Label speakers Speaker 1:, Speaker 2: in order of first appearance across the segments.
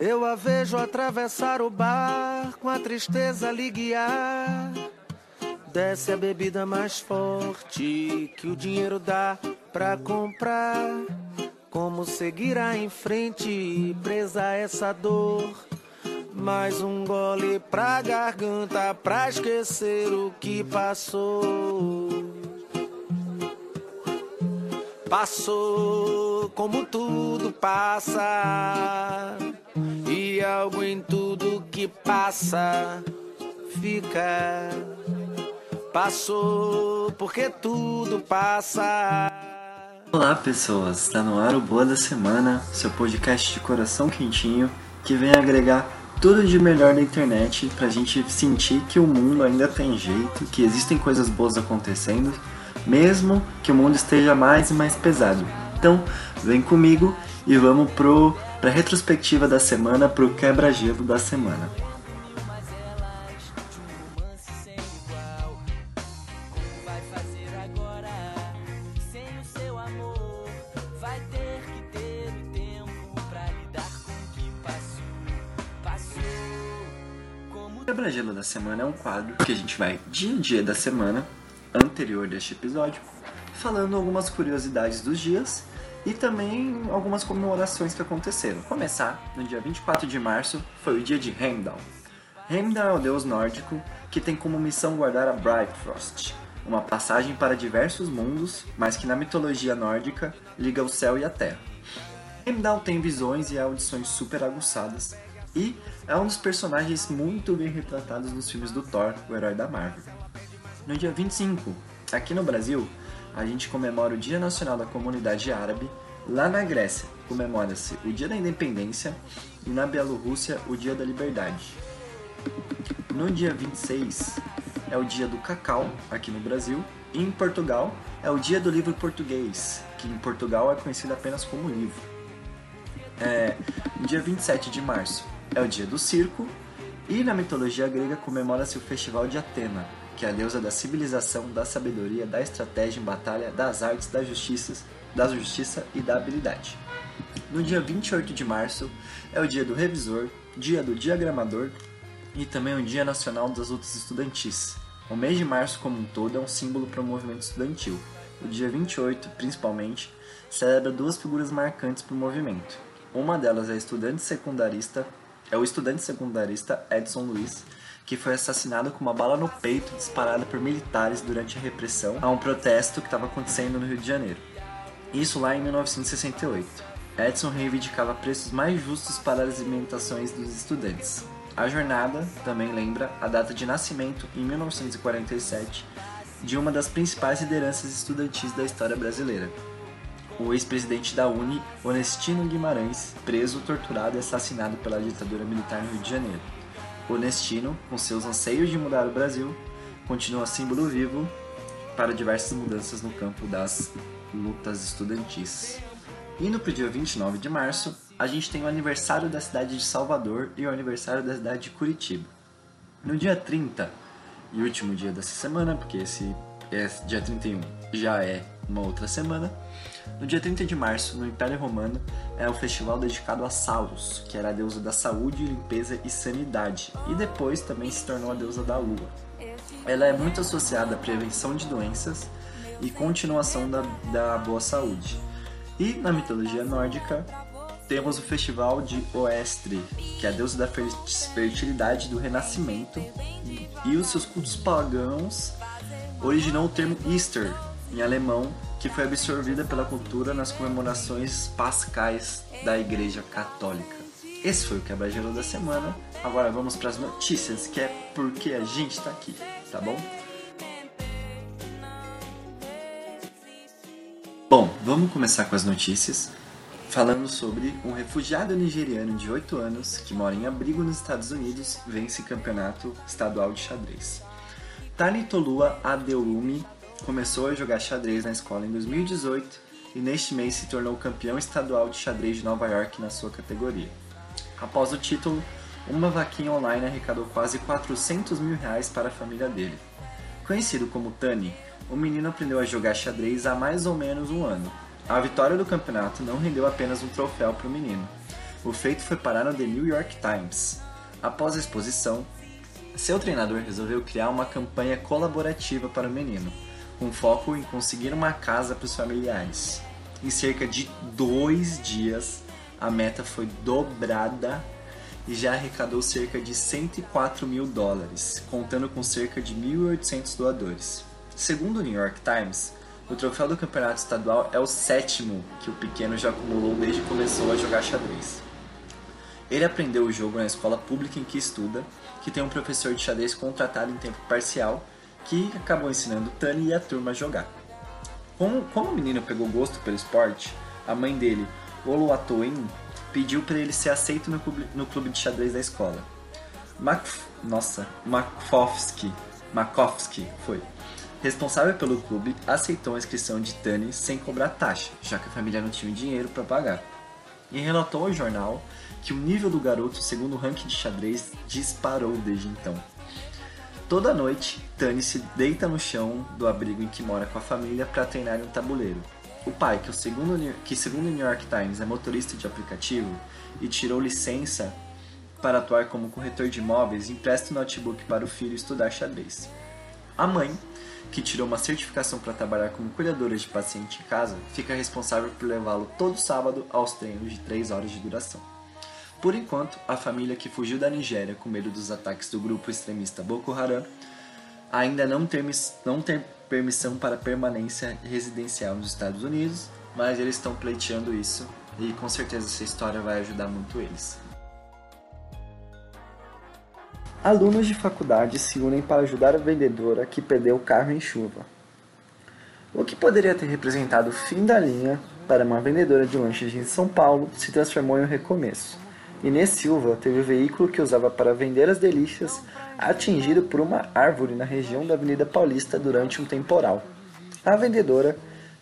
Speaker 1: Eu a vejo atravessar o bar com a tristeza lhe guiar. Desce a bebida mais forte que o dinheiro dá pra comprar. Como seguirá em frente, presa a essa dor? Mais um gole pra garganta, pra esquecer o que passou. Passou como tudo passa, algo em tudo que passa fica. Passou porque tudo passa.
Speaker 2: Olá pessoas, está no ar o Boa da Semana, seu podcast de coração quentinho que vem agregar tudo de melhor da internet pra gente sentir que o mundo ainda tem jeito, que existem coisas boas acontecendo, mesmo que o mundo esteja mais e mais pesado. Então, vem comigo e vamos pro pra retrospectiva da semana, pro quebra-gelo da semana. Quebra-gelo da semana é um quadro que a gente vai dia em dia da semana anterior deste episódio, falando algumas curiosidades dos dias e também algumas comemorações que aconteceram. Começar no dia 24 de março foi o dia de Heimdall. Heimdall é o deus nórdico que tem como missão guardar a Bifrost, uma passagem para diversos mundos, mas que na mitologia nórdica liga o céu e a terra. Heimdall tem visões e audições super aguçadas e é um dos personagens muito bem retratados nos filmes do Thor, o herói da Marvel. No dia 25, aqui no Brasil, a gente comemora o Dia Nacional da Comunidade Árabe. Lá na Grécia, comemora-se o Dia da Independência e na Bielorrússia, o Dia da Liberdade. No dia 26 é o Dia do Cacau, aqui no Brasil, e em Portugal é o Dia do Livro Português, que em Portugal é conhecido apenas como livro. É, no dia 27 de março é o dia do circo, e na mitologia grega comemora-se o Festival de Atena, que é a deusa da civilização, da sabedoria, da estratégia em batalha, das artes, da justiça, da justiça e da habilidade. No dia 28 de março é o dia do revisor, dia do diagramador e também o Dia Nacional das Lutas Estudantis. O mês de março como um todo é um símbolo para o movimento estudantil. O dia 28, principalmente, celebra duas figuras marcantes para o movimento. Uma delas é estudante secundarista é o estudante secundarista Edson Luiz, que foi assassinado com uma bala no peito disparada por militares durante a repressão a um protesto que estava acontecendo no Rio de Janeiro. Isso lá em 1968. Edson reivindicava preços mais justos para as alimentações dos estudantes. A jornada também lembra a data de nascimento, em 1947, de uma das principais lideranças estudantis da história brasileira, o ex-presidente da Uni, Onestino Guimarães, preso, torturado e assassinado pela ditadura militar no Rio de Janeiro. Onestino, com seus anseios de mudar o Brasil, continua símbolo vivo para diversas mudanças no campo das lutas estudantis. Indo para o dia 29 de março, a gente tem o aniversário da cidade de Salvador e o aniversário da cidade de Curitiba. No dia 30, e último dia dessa semana, porque esse, esse dia 31 já é uma outra semana, no dia 30 de março, no Império Romano, é o festival dedicado a Salus, que era a deusa da saúde, limpeza e sanidade, e depois também se tornou a deusa da lua. Ela é muito associada à prevenção de doenças e continuação da, da boa saúde. E na mitologia nórdica, temos o festival de Oestre, que é a deusa da fertilidade do renascimento, e os seus cultos pagãos originou o termo Easter, em alemão, que foi absorvida pela cultura nas comemorações pascais da Igreja Católica. Esse foi o quebra-gelo da semana. Agora vamos para as notícias, que é porque a gente está aqui, tá bom? Bom, vamos começar com as notícias, falando sobre um refugiado nigeriano de 8 anos que mora em abrigo nos Estados Unidos vence campeonato estadual de xadrez. Tani Tolua Adeumi começou a jogar xadrez na escola em 2018 e neste mês se tornou campeão estadual de xadrez de Nova York na sua categoria. Após o título, uma vaquinha online arrecadou quase 400 mil reais para a família dele. Conhecido como Tani, o menino aprendeu a jogar xadrez há mais ou menos um ano. A vitória do campeonato não rendeu apenas um troféu para o menino,
Speaker 3: O feito foi parar no The New York Times. Após a exposição, seu treinador resolveu criar uma campanha colaborativa para o menino, com foco em conseguir uma casa para os familiares. Em cerca de dois dias, a meta foi dobrada e já arrecadou cerca de 104 mil dólares, contando com cerca de 1.800 doadores. Segundo o New York Times, o troféu do campeonato estadual é o sétimo que o pequeno já acumulou desde que começou a jogar xadrez. Ele aprendeu o jogo na escola pública em que estuda, que tem um professor de xadrez contratado em tempo parcial, que acabou ensinando Tani e a turma a jogar. Como, como o menino pegou gosto pelo esporte, a mãe dele, Oluwatoin, pediu para ele ser aceito no clube, no clube de xadrez da escola. Mac, nossa, Makovsky, Makovsky foi. Responsável pelo clube, aceitou a inscrição de Tani sem cobrar taxa, já que a família não tinha dinheiro para pagar. E relatou ao jornal que o nível do garoto, segundo o ranking de xadrez, disparou desde então. Toda noite, Tani se deita no chão do abrigo em que mora com a família para treinar em um tabuleiro. O pai, que, o segundo, que segundo o New York Times é motorista de aplicativo e tirou licença para atuar como corretor de imóveis, empresta o notebook para o filho estudar xadrez. A mãe, que tirou uma certificação para trabalhar como cuidadora de paciente em casa, fica responsável por levá-lo todo sábado aos treinos de 3 horas de duração. Por enquanto, a família que fugiu da Nigéria com medo dos ataques do grupo extremista Boko Haram ainda não tem, não tem permissão para permanência residencial nos Estados Unidos, mas eles estão pleiteando isso e com certeza essa história vai ajudar muito eles.
Speaker 2: Alunos de faculdade se unem para ajudar a vendedora que perdeu o carro em chuva. O que poderia ter representado o fim da linha para uma vendedora de lanches em São Paulo se transformou em um recomeço. Inês Silva teve o veículo que usava para vender as delícias atingido por uma árvore na região da Avenida Paulista durante um temporal. A vendedora,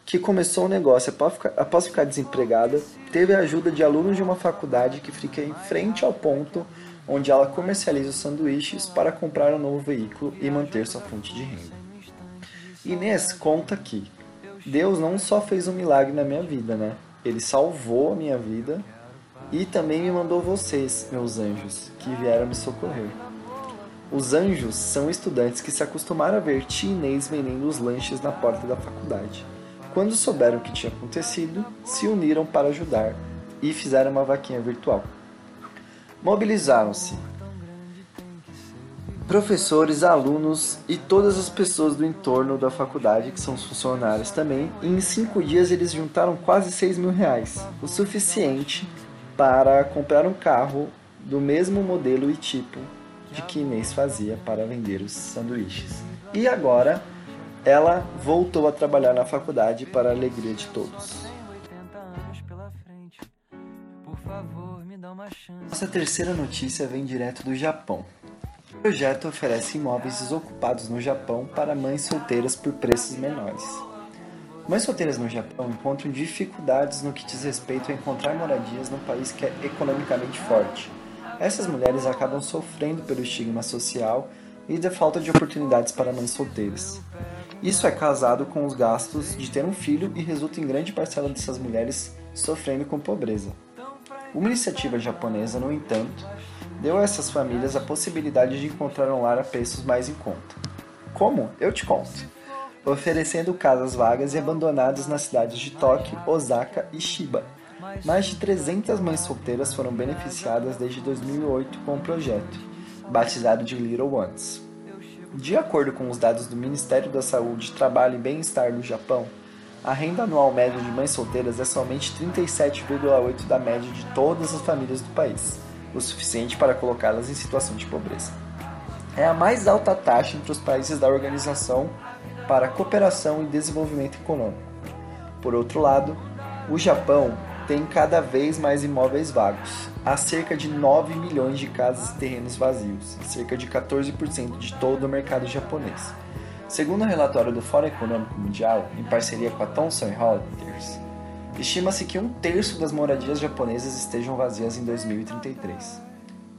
Speaker 2: que começou o negócio após ficar desempregada, teve a ajuda de alunos de uma faculdade que fica em frente ao ponto onde ela comercializa os sanduíches para comprar um novo veículo e manter sua fonte de renda. Inês conta que Deus não só fez um milagre na minha vida, né? Ele salvou a minha vida e também me mandou vocês, meus anjos, que vieram me socorrer. Os anjos são estudantes que se acostumaram a ver tia Inês vendendo os lanches na porta da faculdade. Quando souberam o que tinha acontecido, se uniram para ajudar e fizeram uma vaquinha virtual. Mobilizaram-se professores, alunos e todas as pessoas do entorno da faculdade, que são os funcionários também, e em cinco dias eles juntaram quase 6 mil reais, o suficiente para comprar um carro do mesmo modelo e tipo de que Inês fazia para vender os sanduíches. E agora ela voltou a trabalhar na faculdade para a alegria de todos. Nossa terceira notícia vem direto do Japão. O projeto oferece imóveis desocupados no Japão para mães solteiras por preços menores. Mães solteiras no Japão encontram dificuldades no que diz respeito a encontrar moradias num país que é economicamente forte. Essas mulheres acabam sofrendo pelo estigma social e da falta de oportunidades para mães solteiras. Isso é casado com os gastos de ter um filho e resulta em grande parcela dessas mulheres sofrendo com pobreza. Uma iniciativa japonesa, no entanto, deu a essas famílias a possibilidade de encontrar um lar a preços mais em conta. Como? Eu te conto oferecendo casas vagas e abandonadas nas cidades de Tóquio, Osaka e Shiba. Mais de 300 mães solteiras foram beneficiadas desde 2008 com o projeto, batizado de Little Ones. De acordo com os dados do Ministério da Saúde, Trabalho e Bem-Estar do Japão, a renda anual média de mães solteiras é somente 37,8% da média de todas as famílias do país, o suficiente para colocá-las em situação de pobreza. É a mais alta taxa entre os países da Organização para cooperação e desenvolvimento econômico. Por outro lado, o Japão tem cada vez mais imóveis vagos. Há cerca de 9 milhões de casas e terrenos vazios, cerca de 14% de todo o mercado japonês. Segundo o relatório do Fórum Econômico Mundial, em parceria com a Thomson Reuters, estima-se que um terço das moradias japonesas estejam vazias em 2033.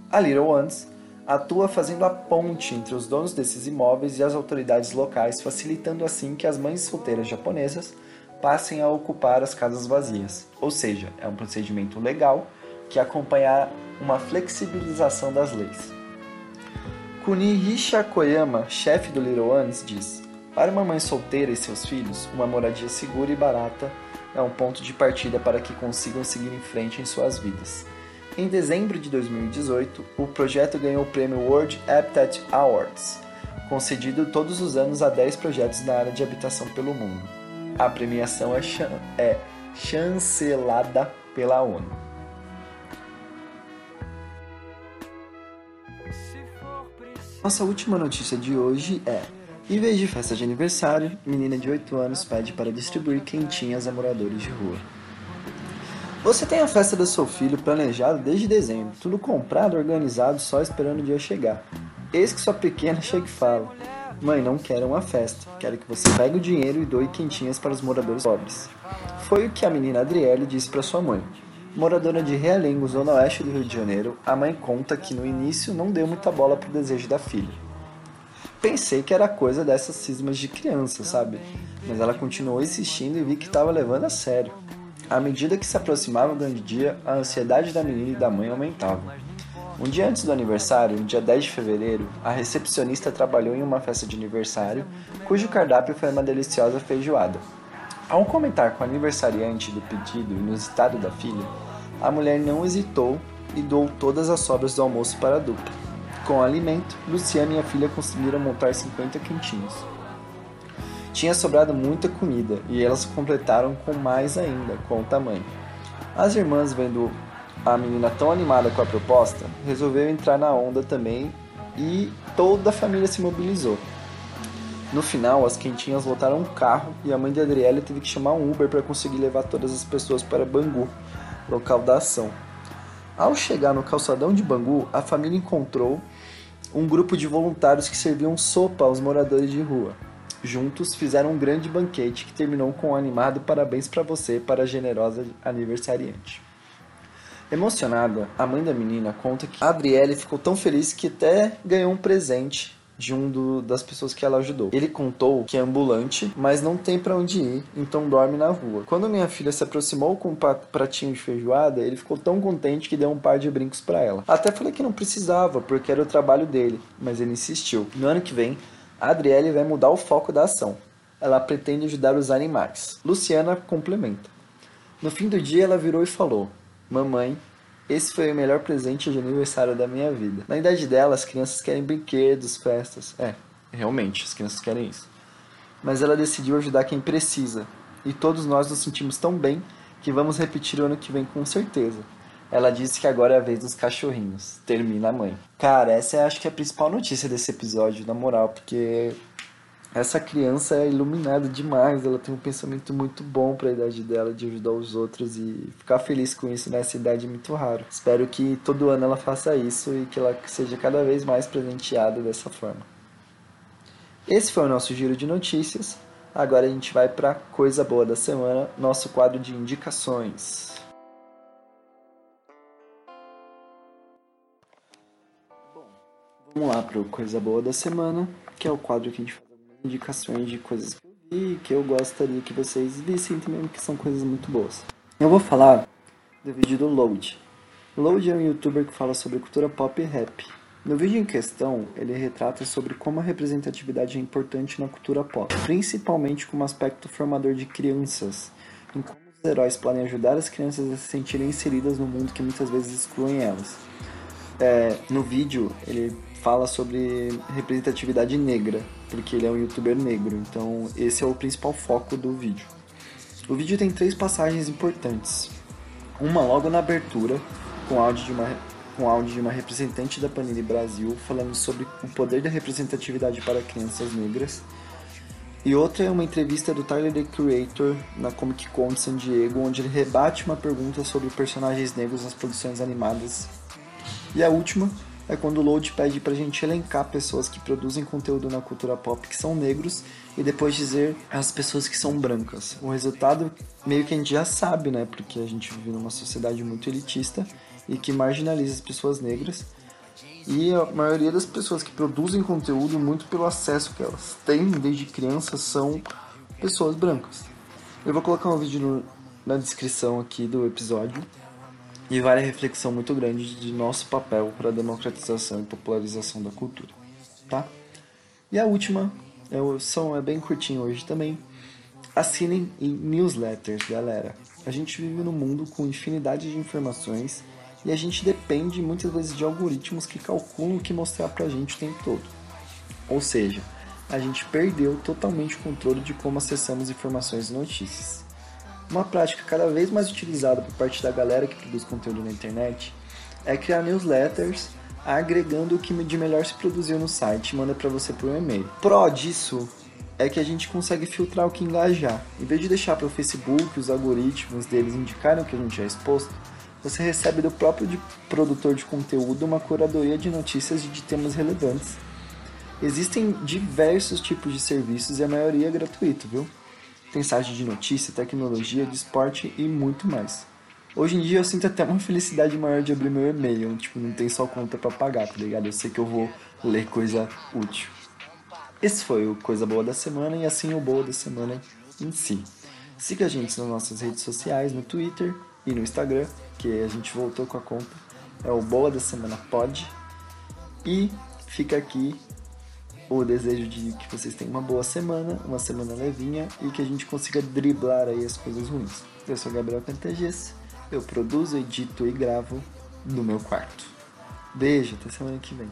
Speaker 2: A Little Ones atua fazendo a ponte entre os donos desses imóveis e as autoridades locais, facilitando assim que as mães solteiras japonesas passem a ocupar as casas vazias. Ou seja, é um procedimento legal que acompanhar uma flexibilização das leis. Kunihisha Koyama, chefe do Little Ones, diz: Para uma mãe solteira e seus filhos, uma moradia segura e barata é um ponto de partida para que consigam seguir em frente em suas vidas. Em dezembro de 2018, o projeto ganhou o prêmio World Habitat Awards, concedido todos os anos a 10 projetos na área de habitação pelo mundo. A premiação é, chan é chancelada pela ONU. Nossa última notícia de hoje é: em vez de festa de aniversário, menina de 8 anos pede para distribuir quentinhas a moradores de rua. Você tem a festa do seu filho planejado desde dezembro, tudo comprado, organizado, só esperando o dia chegar. Eis que sua pequena chega e fala: Mãe, não quero uma festa, quero que você pegue o dinheiro e doe quentinhas para os moradores pobres. Foi o que a menina Adriele disse para sua mãe. Moradora de Realengo, zona oeste do Rio de Janeiro, a mãe conta que no início não deu muita bola pro desejo da filha. Pensei que era coisa dessas cismas de criança, sabe? Mas ela continuou insistindo e vi que estava levando a sério. À medida que se aproximava o grande dia, a ansiedade da menina e da mãe aumentava. Um dia antes do aniversário, no dia 10 de fevereiro, a recepcionista trabalhou em uma festa de aniversário, cujo cardápio foi uma deliciosa feijoada. Ao comentar com o aniversariante do pedido inusitado da filha, a mulher não hesitou e doou todas as sobras do almoço para a dupla. Com o alimento, Luciana e a filha conseguiram montar 50 quentinhos. Tinha sobrado muita comida e elas completaram com mais ainda, com o tamanho. As irmãs, vendo a menina tão animada com a proposta, resolveram entrar na onda também e toda a família se mobilizou. No final, as quentinhas lotaram um carro e a mãe de Adriele teve que chamar um Uber para conseguir levar todas as pessoas para Bangu, local da ação. Ao chegar no calçadão de Bangu, a família encontrou um grupo de voluntários que serviam sopa aos moradores de rua. Juntos fizeram um grande banquete que terminou com um animado parabéns para você, para a generosa aniversariante. Emocionada, a mãe da menina conta que a Adriele ficou tão feliz que até ganhou um presente de um do, das pessoas que ela ajudou. Ele contou que é ambulante, mas não tem para onde ir, então dorme na rua. Quando minha filha se aproximou com um pratinho de feijoada, ele ficou tão contente que deu um par de brincos para ela. Até falei que não precisava, porque era o trabalho dele, mas ele insistiu. No ano que vem, a Adriele vai mudar o foco da ação. Ela pretende ajudar os animais. Luciana complementa. No fim do dia, ela virou e falou: Mamãe, esse foi o melhor presente de aniversário da minha vida. Na idade dela, as crianças querem brinquedos, festas. É, realmente, as crianças querem isso. Mas ela decidiu ajudar quem precisa. E todos nós nos sentimos tão bem que vamos repetir o ano que vem com certeza. Ela disse que agora é a vez dos cachorrinhos. Termina a mãe. Cara, essa é acho que é a principal notícia desse episódio, na moral, porque essa criança é iluminada demais, ela tem um pensamento muito bom para a idade dela de ajudar os outros e ficar feliz com isso nessa idade é muito raro. Espero que todo ano ela faça isso e que ela seja cada vez mais presenteada dessa forma. Esse foi o nosso giro de notícias. Agora a gente vai para coisa boa da semana, nosso quadro de indicações. Vamos lá para coisa boa da semana, que é o quadro que a gente faz indicações de coisas que eu vi, que eu gostaria que vocês vissem também, que são coisas muito boas. Eu vou falar do vídeo do Load. Load é um youtuber que fala sobre cultura pop e rap. No vídeo em questão, ele retrata sobre como a representatividade é importante na cultura pop, principalmente como aspecto formador de crianças, em como os heróis podem ajudar as crianças a se sentirem inseridas no mundo que muitas vezes excluem elas. É, no vídeo, ele fala sobre representatividade negra, porque ele é um youtuber negro, então esse é o principal foco do vídeo. O vídeo tem três passagens importantes. Uma logo na abertura, com áudio de uma, com áudio de uma representante da Panini Brasil falando sobre o poder da representatividade para crianças negras. E outra é uma entrevista do Tyler the Creator na Comic Con de San Diego, onde ele rebate uma pergunta sobre personagens negros nas produções animadas. E a última é quando o Load pede pra gente elencar pessoas que produzem conteúdo na cultura pop que são negros e depois dizer as pessoas que são brancas. O resultado meio que a gente já sabe, né? Porque a gente vive numa sociedade muito elitista e que marginaliza as pessoas negras. E a maioria das pessoas que produzem conteúdo, muito pelo acesso que elas têm desde crianças, são pessoas brancas. Eu vou colocar um vídeo no, na descrição aqui do episódio e vale a reflexão muito grande de nosso papel para a democratização e popularização da cultura, tá? E a última, é o som é bem curtinho hoje também. Assinem em newsletters, galera. A gente vive num mundo com infinidade de informações e a gente depende muitas vezes de algoritmos que calculam o que mostrar pra gente o tempo todo. Ou seja, a gente perdeu totalmente o controle de como acessamos informações e notícias. Uma prática cada vez mais utilizada por parte da galera que produz conteúdo na internet é criar newsletters agregando o que de melhor se produziu no site e manda para você por e-mail. Pró disso é que a gente consegue filtrar o que engajar. Em vez de deixar para o Facebook os algoritmos deles indicarem o que a gente é exposto, você recebe do próprio de produtor de conteúdo uma curadoria de notícias de temas relevantes. Existem diversos tipos de serviços e a maioria é gratuito, viu? Tem site de notícia, tecnologia, de esporte e muito mais. Hoje em dia eu sinto até uma felicidade maior de abrir meu e-mail, tipo, não tem só conta para pagar, tá ligado? Eu sei que eu vou ler coisa útil. Esse foi o Coisa Boa da Semana e assim o Boa da Semana em si. Siga a gente nas nossas redes sociais, no Twitter e no Instagram, que a gente voltou com a conta. É o Boa da Semana Pod. E fica aqui o desejo de que vocês tenham uma boa semana, uma semana levinha e que a gente consiga driblar aí as coisas ruins. Eu sou Gabriel Cantages, eu produzo, edito e gravo no meu quarto. Beijo, até semana que vem.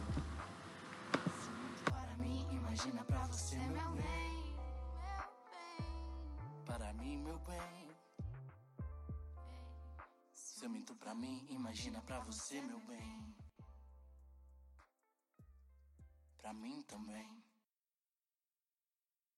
Speaker 2: Mim, imagina pra você, meu bem. Pra mim também.